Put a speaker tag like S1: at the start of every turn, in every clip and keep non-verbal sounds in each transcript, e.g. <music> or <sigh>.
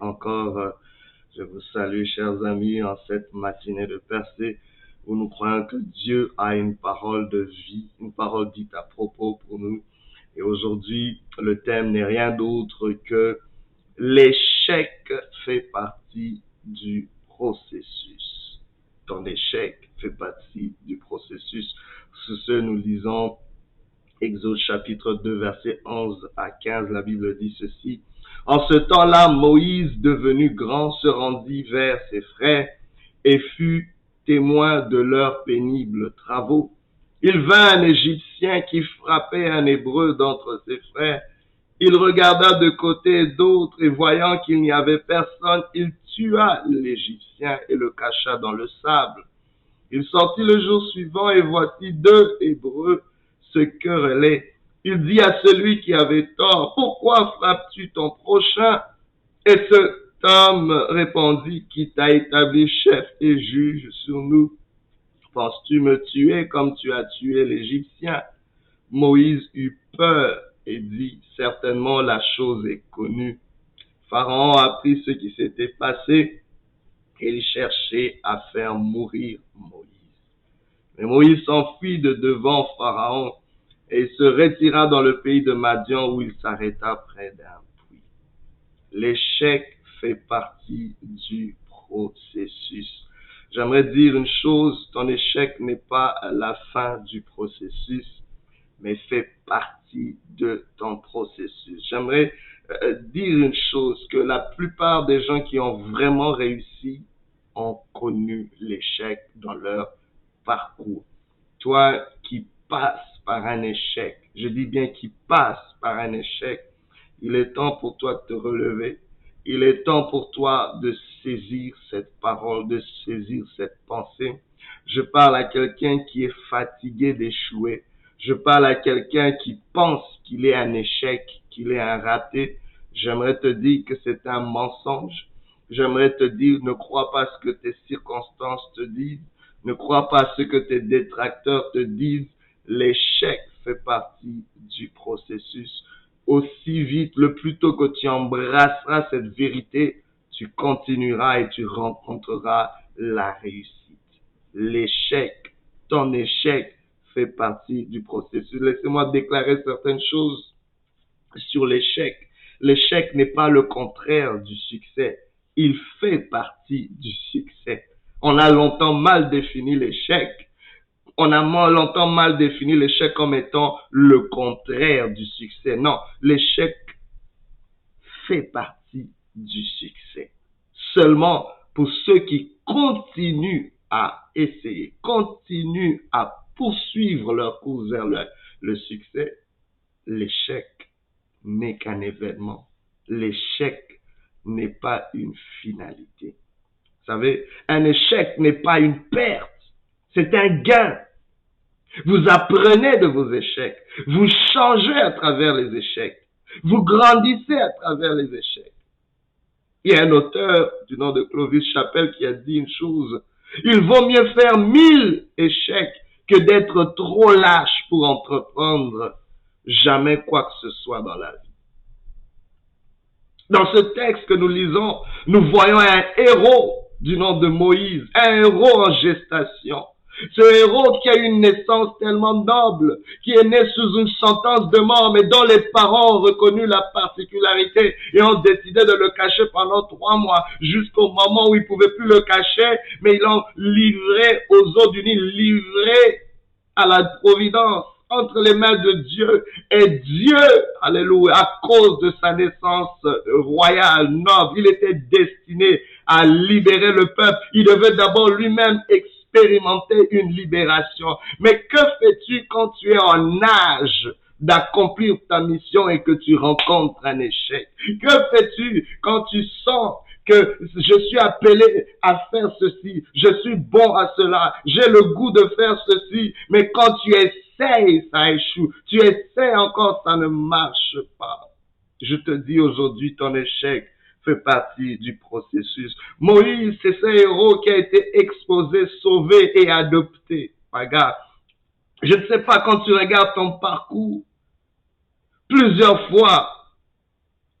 S1: Encore, euh, je vous salue, chers amis, en cette matinée de percée où nous croyons que Dieu a une parole de vie, une parole dite à propos pour nous. Et aujourd'hui, le thème n'est rien d'autre que l'échec fait partie du processus. Ton échec fait partie du processus. Sous ce, nous lisons Exode chapitre 2, verset 11 à 15. La Bible dit ceci. En ce temps-là, Moïse, devenu grand, se rendit vers ses frères et fut témoin de leurs pénibles travaux. Il vint un Égyptien qui frappait un Hébreu d'entre ses frères. Il regarda de côté et d'autre et voyant qu'il n'y avait personne, il tua l'Égyptien et le cacha dans le sable. Il sortit le jour suivant et voici deux Hébreux se querellaient. Il dit à celui qui avait tort, pourquoi frappes-tu ton prochain? Et cet homme répondit, qui t'a établi chef et juge sur nous. Penses-tu me tuer comme tu as tué l'Égyptien? Moïse eut peur et dit, certainement la chose est connue. Pharaon apprit ce qui s'était passé et il cherchait à faire mourir Moïse. Mais Moïse s'enfuit de devant Pharaon et se retira dans le pays de Madian où il s'arrêta près d'un puits. L'échec fait partie du processus. J'aimerais dire une chose, ton échec n'est pas la fin du processus, mais fait partie de ton processus. J'aimerais euh, dire une chose, que la plupart des gens qui ont vraiment réussi ont connu l'échec dans leur parcours. Toi qui passes par un échec, je dis bien qui passe par un échec, il est temps pour toi de te relever. Il est temps pour toi de saisir cette parole, de saisir cette pensée. Je parle à quelqu'un qui est fatigué d'échouer. Je parle à quelqu'un qui pense qu'il est un échec, qu'il est un raté. J'aimerais te dire que c'est un mensonge. J'aimerais te dire, ne crois pas ce que tes circonstances te disent. Ne crois pas ce que tes détracteurs te disent. L'échec fait partie du processus. Aussi vite, le plus tôt que tu embrasseras cette vérité, tu continueras et tu rencontreras la réussite. L'échec, ton échec fait partie du processus. Laissez-moi déclarer certaines choses sur l'échec. L'échec n'est pas le contraire du succès. Il fait partie du succès. On a longtemps mal défini l'échec on a longtemps mal défini l'échec comme étant le contraire du succès. Non, l'échec fait partie du succès. Seulement pour ceux qui continuent à essayer, continuent à poursuivre leur course vers le, succès, l'échec n'est qu'un événement. L'échec n'est pas une finalité. Vous savez, un échec n'est pas une perte c'est un gain. Vous apprenez de vos échecs. Vous changez à travers les échecs. Vous grandissez à travers les échecs. Il y a un auteur du nom de Clovis Chapelle qui a dit une chose. Il vaut mieux faire mille échecs que d'être trop lâche pour entreprendre jamais quoi que ce soit dans la vie. Dans ce texte que nous lisons, nous voyons un héros du nom de Moïse, un héros en gestation, ce héros qui a une naissance tellement noble, qui est né sous une sentence de mort, mais dont les parents ont reconnu la particularité et ont décidé de le cacher pendant trois mois, jusqu'au moment où ils pouvaient plus le cacher, mais ils l'ont livré aux eaux du Nil, livré à la providence entre les mains de Dieu et Dieu, alléluia, à cause de sa naissance royale, noble, il était destiné à libérer le peuple. Il devait d'abord lui-même expérimenter une libération. Mais que fais-tu quand tu es en âge d'accomplir ta mission et que tu rencontres un échec? Que fais-tu quand tu sens que je suis appelé à faire ceci, je suis bon à cela, j'ai le goût de faire ceci, mais quand tu essayes, ça échoue. Tu essaies encore, ça ne marche pas. Je te dis aujourd'hui, ton échec fait partie du processus. Moïse, c'est ce héros qui a été exposé, sauvé et adopté. Regarde, je ne sais pas quand tu regardes ton parcours, plusieurs fois,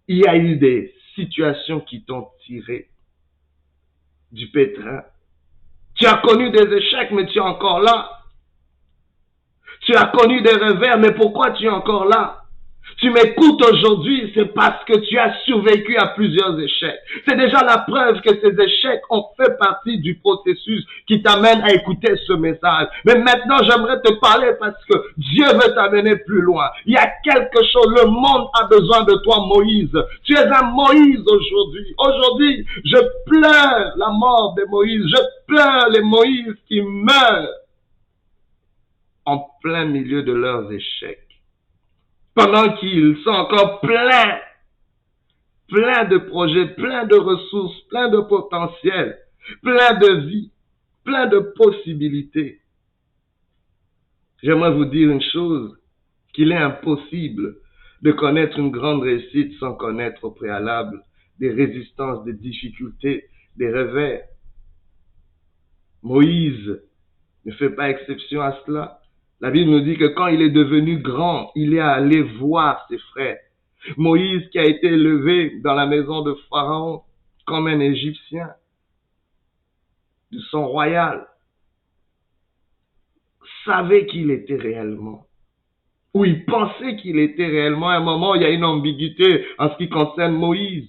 S1: il y a eu des situations qui t'ont tiré du pétrin. Tu as connu des échecs, mais tu es encore là. Tu as connu des revers, mais pourquoi tu es encore là? Tu m'écoutes aujourd'hui, c'est parce que tu as survécu à plusieurs échecs. C'est déjà la preuve que ces échecs ont fait partie du processus qui t'amène à écouter ce message. Mais maintenant, j'aimerais te parler parce que Dieu veut t'amener plus loin. Il y a quelque chose, le monde a besoin de toi, Moïse. Tu es un Moïse aujourd'hui. Aujourd'hui, je pleure la mort de Moïse. Je pleure les Moïse qui meurent en plein milieu de leurs échecs pendant qu'ils sont encore pleins, pleins de projets, pleins de ressources, pleins de potentiel, pleins de vie, pleins de possibilités. J'aimerais vous dire une chose, qu'il est impossible de connaître une grande réussite sans connaître au préalable des résistances, des difficultés, des revers. Moïse ne fait pas exception à cela. La Bible nous dit que quand il est devenu grand, il est allé voir ses frères. Moïse qui a été élevé dans la maison de Pharaon comme un Égyptien de son royal, savait qu'il était réellement. Ou il pensait qu'il était réellement. À un moment, il y a une ambiguïté en ce qui concerne Moïse.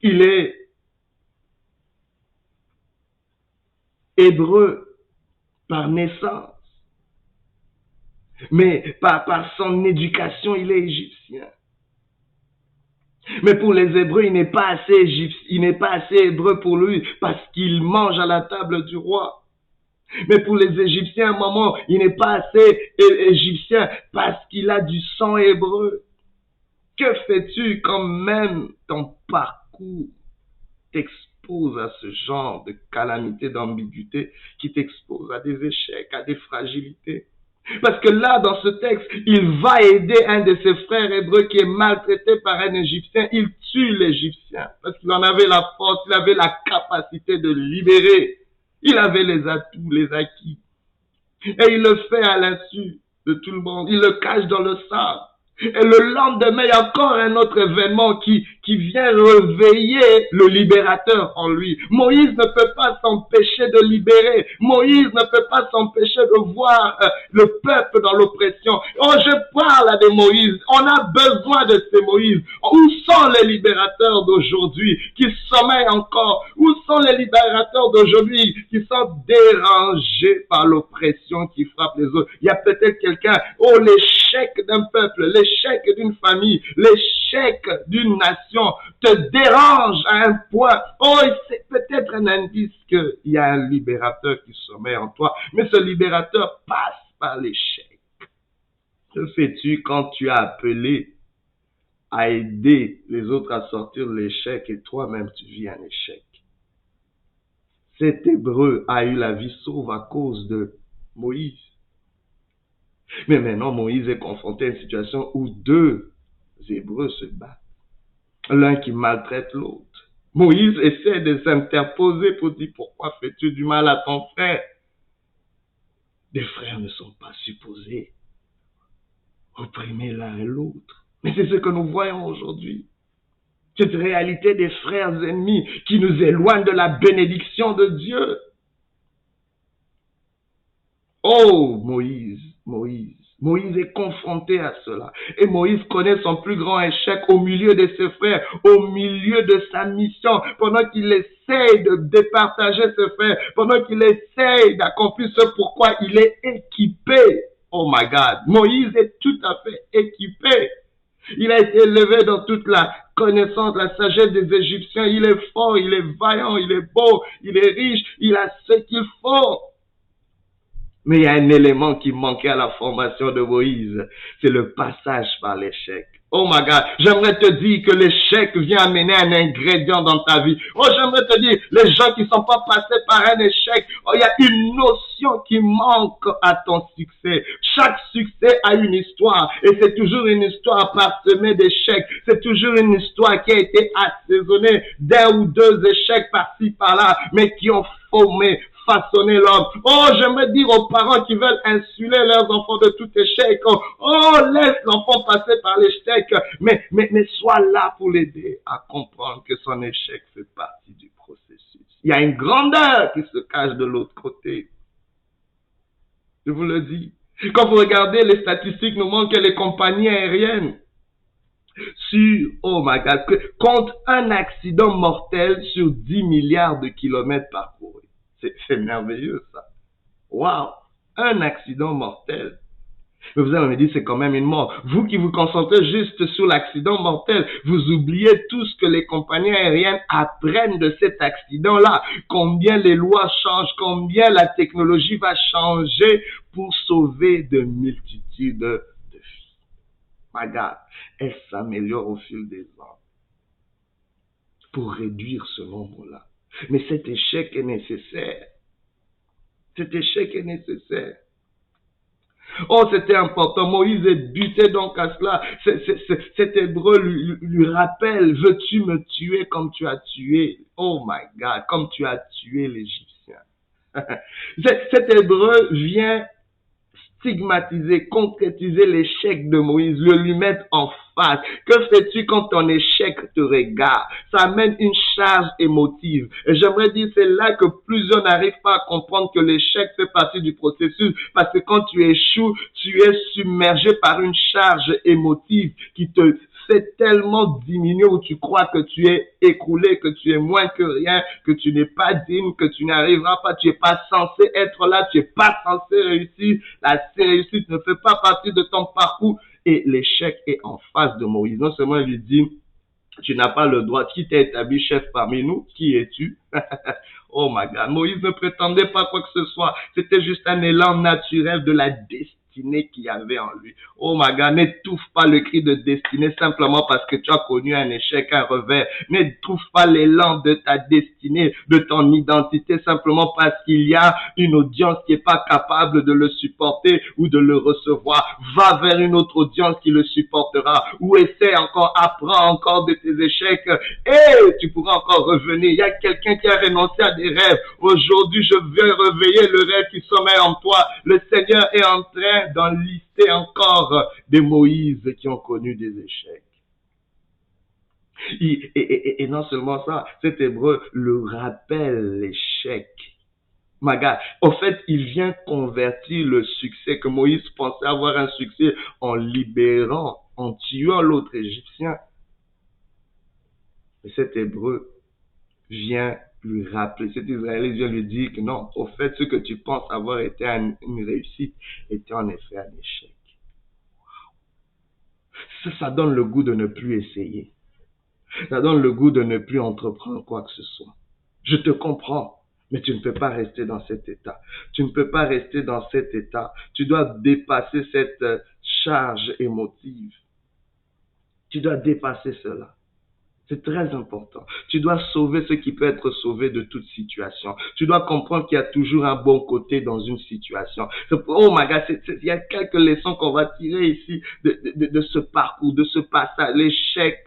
S1: Il est hébreu par naissance. Mais par, son éducation, il est égyptien. Mais pour les Hébreux, il n'est pas assez égyptien, il n'est pas assez hébreu pour lui parce qu'il mange à la table du roi. Mais pour les Égyptiens, moment, il n'est pas assez égyptien parce qu'il a du sang hébreu. Que fais-tu quand même ton parcours t'expose à ce genre de calamité, d'ambiguïté qui t'expose à des échecs, à des fragilités? Parce que là, dans ce texte, il va aider un de ses frères hébreux qui est maltraité par un Égyptien. Il tue l'Égyptien parce qu'il en avait la force, il avait la capacité de libérer. Il avait les atouts, les acquis. Et il le fait à l'insu de tout le monde. Il le cache dans le sable. Et le lendemain, il y a encore un autre événement qui, qui vient réveiller le libérateur en lui. Moïse ne peut pas s'empêcher de libérer. Moïse ne peut pas s'empêcher de voir euh, le peuple dans l'oppression. Oh, je parle à des Moïse. On a besoin de ces Moïse. Où sont les libérateurs d'aujourd'hui qui sommeillent encore? Où sont les libérateurs d'aujourd'hui qui sont dérangés par l'oppression qui frappe les autres? Il y a peut-être quelqu'un, oh, l'échec d'un peuple, l'échec l'échec d'une famille, l'échec d'une nation te dérange à un point. Oh, c'est peut-être un indice qu'il y a un libérateur qui sommeille en toi, mais ce libérateur passe par l'échec. Que fais-tu quand tu as appelé à aider les autres à sortir de l'échec et toi-même tu vis un échec? Cet hébreu a eu la vie sauve à cause de Moïse. Mais maintenant, Moïse est confronté à une situation où deux Hébreux se battent. L'un qui maltraite l'autre. Moïse essaie de s'interposer pour dire pourquoi fais-tu du mal à ton frère? Les frères ne sont pas supposés opprimer l'un et l'autre. Mais c'est ce que nous voyons aujourd'hui. Cette réalité des frères ennemis qui nous éloigne de la bénédiction de Dieu. Oh Moïse, Moïse. Moïse est confronté à cela. Et Moïse connaît son plus grand échec au milieu de ses frères, au milieu de sa mission, pendant qu'il essaye de départager ses frères, pendant qu'il essaye d'accomplir ce pourquoi il est équipé. Oh my God, Moïse est tout à fait équipé. Il a été élevé dans toute la connaissance, la sagesse des Égyptiens. Il est fort, il est vaillant, il est beau, il est riche, il a ce qu'il faut. Mais il y a un élément qui manquait à la formation de Moïse, c'est le passage par l'échec. Oh my God, j'aimerais te dire que l'échec vient amener un ingrédient dans ta vie. Oh, j'aimerais te dire, les gens qui sont pas passés par un échec, oh, il y a une notion qui manque à ton succès. Chaque succès a une histoire et c'est toujours une histoire parsemée d'échecs. C'est toujours une histoire qui a été assaisonnée d'un ou deux échecs par-ci par-là, mais qui ont formé, façonner l'homme. Oh, j'aimerais dire aux parents qui veulent insuler leurs enfants de tout échec. Oh, laisse l'enfant passer par l'échec. Mais, mais, mais sois là pour l'aider à comprendre que son échec fait partie du processus. Il y a une grandeur qui se cache de l'autre côté. Je vous le dis. Quand vous regardez les statistiques, nous montrent que les compagnies aériennes sur, oh my god, comptent un accident mortel sur 10 milliards de kilomètres parcourus. C'est merveilleux ça. Wow! Un accident mortel. Mais vous allez me dire, c'est quand même une mort. Vous qui vous concentrez juste sur l'accident mortel, vous oubliez tout ce que les compagnies aériennes apprennent de cet accident-là. Combien les lois changent, combien la technologie va changer pour sauver de multitudes de vies. God, elle s'améliore au fil des ans pour réduire ce nombre-là. Mais cet échec est nécessaire. Cet échec est nécessaire. Oh, c'était important. Moïse est buté donc à cela. Cet hébreu lui, rappelle, veux-tu me tuer comme tu as tué, oh my God, comme tu as tué l'Égyptien. <laughs> cet hébreu vient stigmatiser, concrétiser l'échec de Moïse, le lui mettre en face. Que fais-tu quand ton échec te regarde Ça amène une charge émotive. Et j'aimerais dire, c'est là que plusieurs n'arrivent pas à comprendre que l'échec fait partie du processus. Parce que quand tu échoues, tu es submergé par une charge émotive qui te tellement diminué où tu crois que tu es écroulé, que tu es moins que rien, que tu n'es pas digne, que tu n'arriveras pas, tu n'es pas censé être là, tu n'es pas censé réussir. La réussite ne fait pas partie de ton parcours. Et l'échec est en face de Moïse. Non seulement il lui dit, tu n'as pas le droit, qui t'a établi chef parmi nous, qui es-tu? <laughs> Oh my God, Moïse ne prétendait pas quoi que ce soit, c'était juste un élan naturel de la destinée destinée qu'il y avait en lui. Oh my God, n'étouffe pas le cri de destinée simplement parce que tu as connu un échec, un revers. N'étouffe pas l'élan de ta destinée, de ton identité simplement parce qu'il y a une audience qui n'est pas capable de le supporter ou de le recevoir. Va vers une autre audience qui le supportera ou essaie encore, apprends encore de tes échecs et tu pourras encore revenir. Il y a quelqu'un qui a renoncé à des rêves. Aujourd'hui, je viens réveiller le rêve qui sommeille en toi. Le Seigneur est en train d'enlister encore des Moïse qui ont connu des échecs. Et, non seulement ça, cet hébreu le rappelle l'échec. Maga, au fait, il vient convertir le succès que Moïse pensait avoir un succès en libérant, en tuant l'autre Égyptien. Et cet hébreu vient lui rappeler, cet Israélien vient lui dire que non, au fait, ce que tu penses avoir été une réussite était en effet un échec. Ça, ça donne le goût de ne plus essayer. Ça donne le goût de ne plus entreprendre quoi que ce soit. Je te comprends, mais tu ne peux pas rester dans cet état. Tu ne peux pas rester dans cet état. Tu dois dépasser cette euh, charge émotive. Tu dois dépasser cela. C'est très important. Tu dois sauver ce qui peut être sauvé de toute situation. Tu dois comprendre qu'il y a toujours un bon côté dans une situation. Oh my God, il y a quelques leçons qu'on va tirer ici de, ce parcours, de ce passage. L'échec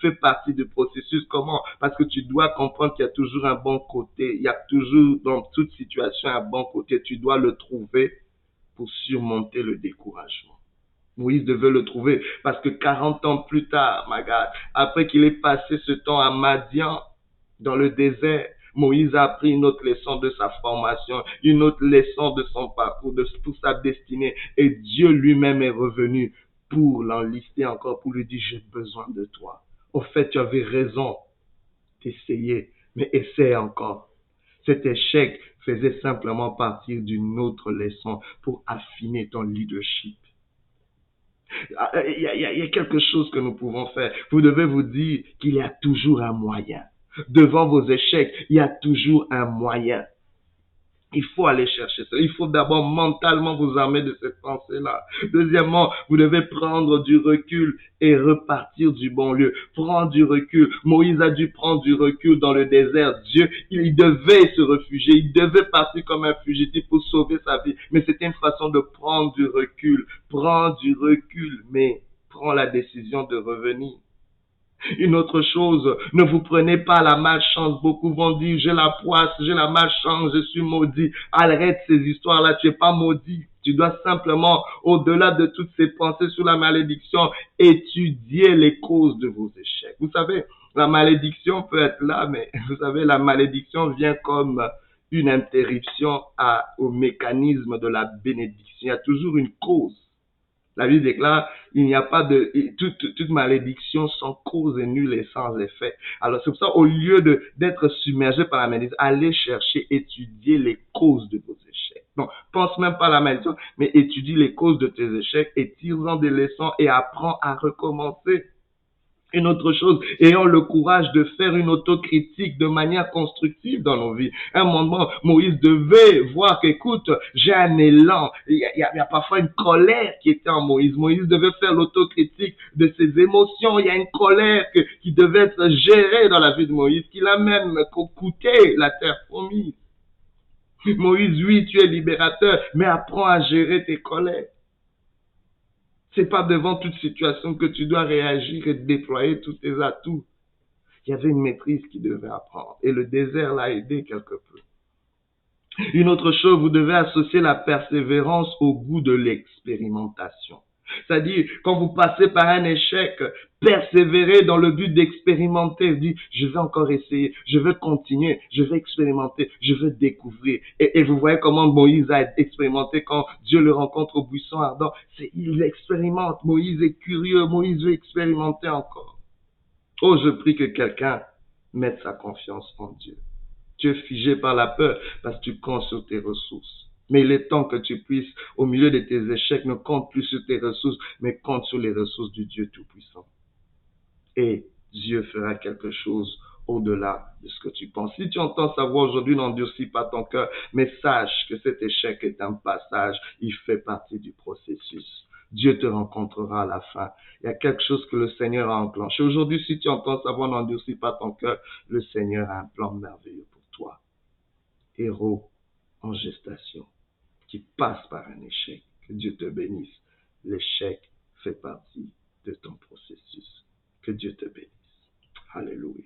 S1: fait partie du processus. Comment? Parce que tu dois comprendre qu'il y a toujours un bon côté. Il y a toujours dans toute situation un bon côté. Tu dois le trouver pour surmonter le découragement. Moïse devait le trouver parce que 40 ans plus tard, my God, après qu'il ait passé ce temps à Madian, dans le désert, Moïse a appris une autre leçon de sa formation, une autre leçon de son parcours, de toute sa destinée. Et Dieu lui-même est revenu pour l'enlister encore, pour lui dire, j'ai besoin de toi. Au fait, tu avais raison d'essayer, mais essaie encore. Cet échec faisait simplement partir d'une autre leçon pour affiner ton leadership. Ah, euh, il y, a, quelque chose que nous pouvons faire. Vous devez vous dire qu'il y a toujours un moyen. Devant vos échecs, il y a toujours un moyen. Il faut aller chercher ça. Il faut d'abord mentalement vous armer de cette pensée-là. Deuxièmement, vous devez prendre du recul et repartir du bon lieu. Prendre du recul. Moïse a dû prendre du recul dans le désert. Dieu, il devait se réfugier. Il devait partir comme un fugitif pour sauver sa vie. Mais c'était une façon de prendre du recul. Prends du recul, mais prends la décision de revenir. Une autre chose, ne vous prenez pas la malchance. Beaucoup vont dire, j'ai la poisse, j'ai la malchance, je suis maudit. Arrête ces histoires-là, tu es pas maudit. Tu dois simplement, au-delà de toutes ces pensées sur la malédiction, étudier les causes de vos échecs. Vous savez, la malédiction peut être là, mais <laughs> vous savez, la malédiction vient comme une interruption au mécanisme de la bénédiction. Il y a toujours une cause. La Bible déclare, il n'y a pas de, toute, toute, malédiction sans cause et nulle et sans effet. Alors c'est pour ça, au lieu de, d'être submergé par la malédiction, allez chercher, étudier les causes de vos échecs. Donc, pense même pas à la malédiction, mais étudie les causes de tes échecs et tire-en des leçons et apprends à recommencer. Une autre chose, ayons le courage de faire une autocritique de manière constructive dans nos vies. un moment, Moïse devait voir qu'écoute, j'ai un élan. Il y, a, parfois une colère qui était en Moïse. Moïse devait faire l'autocritique de ses émotions. Il y a une colère qui devait être gérée dans la vie de Moïse, qui l'a même coûté la terre promise. Moïse, oui, tu es libérateur, mais apprends à gérer tes colères. C'est pas devant toute situation que tu dois réagir et déployer tous tes atouts. Il y avait une maîtrise qui devait apprendre et le désert l'a aidé quelque peu. Une autre chose, vous devez associer la persévérance au goût de l'expérimentation. C'est-à-dire, quand vous passez par un échec, persévérez dans le but d'expérimenter. Dit, je vais encore essayer, je vais continuer, je vais expérimenter, je vais découvrir. Et, vous voyez comment Moïse a expérimenté quand Dieu le rencontre au buisson ardent. C'est, il expérimente. Moïse est curieux. Moïse veut expérimenter encore. Oh, je prie que quelqu'un mette sa confiance en Dieu. Tu es figé par la peur parce que tu comptes sur tes ressources. Mais il est temps que tu puisses, au milieu de tes échecs, ne compte plus sur tes ressources, mais compte sur les ressources du Dieu Tout-Puissant. Et Dieu fera quelque chose au-delà de ce que tu penses. Si tu entends savoir aujourd'hui, n'endurcis pas ton cœur, mais sache que cet échec est un passage, il fait partie du processus. Dieu te rencontrera à la fin. Il y a quelque chose que le Seigneur a enclenché. Aujourd'hui, si tu entends savoir, n'endurcis pas ton cœur, le Seigneur a un plan merveilleux pour toi. Héros en gestation qui passe par un échec. Que Dieu te bénisse. L'échec fait partie de ton processus. Que Dieu te bénisse. Alléluia.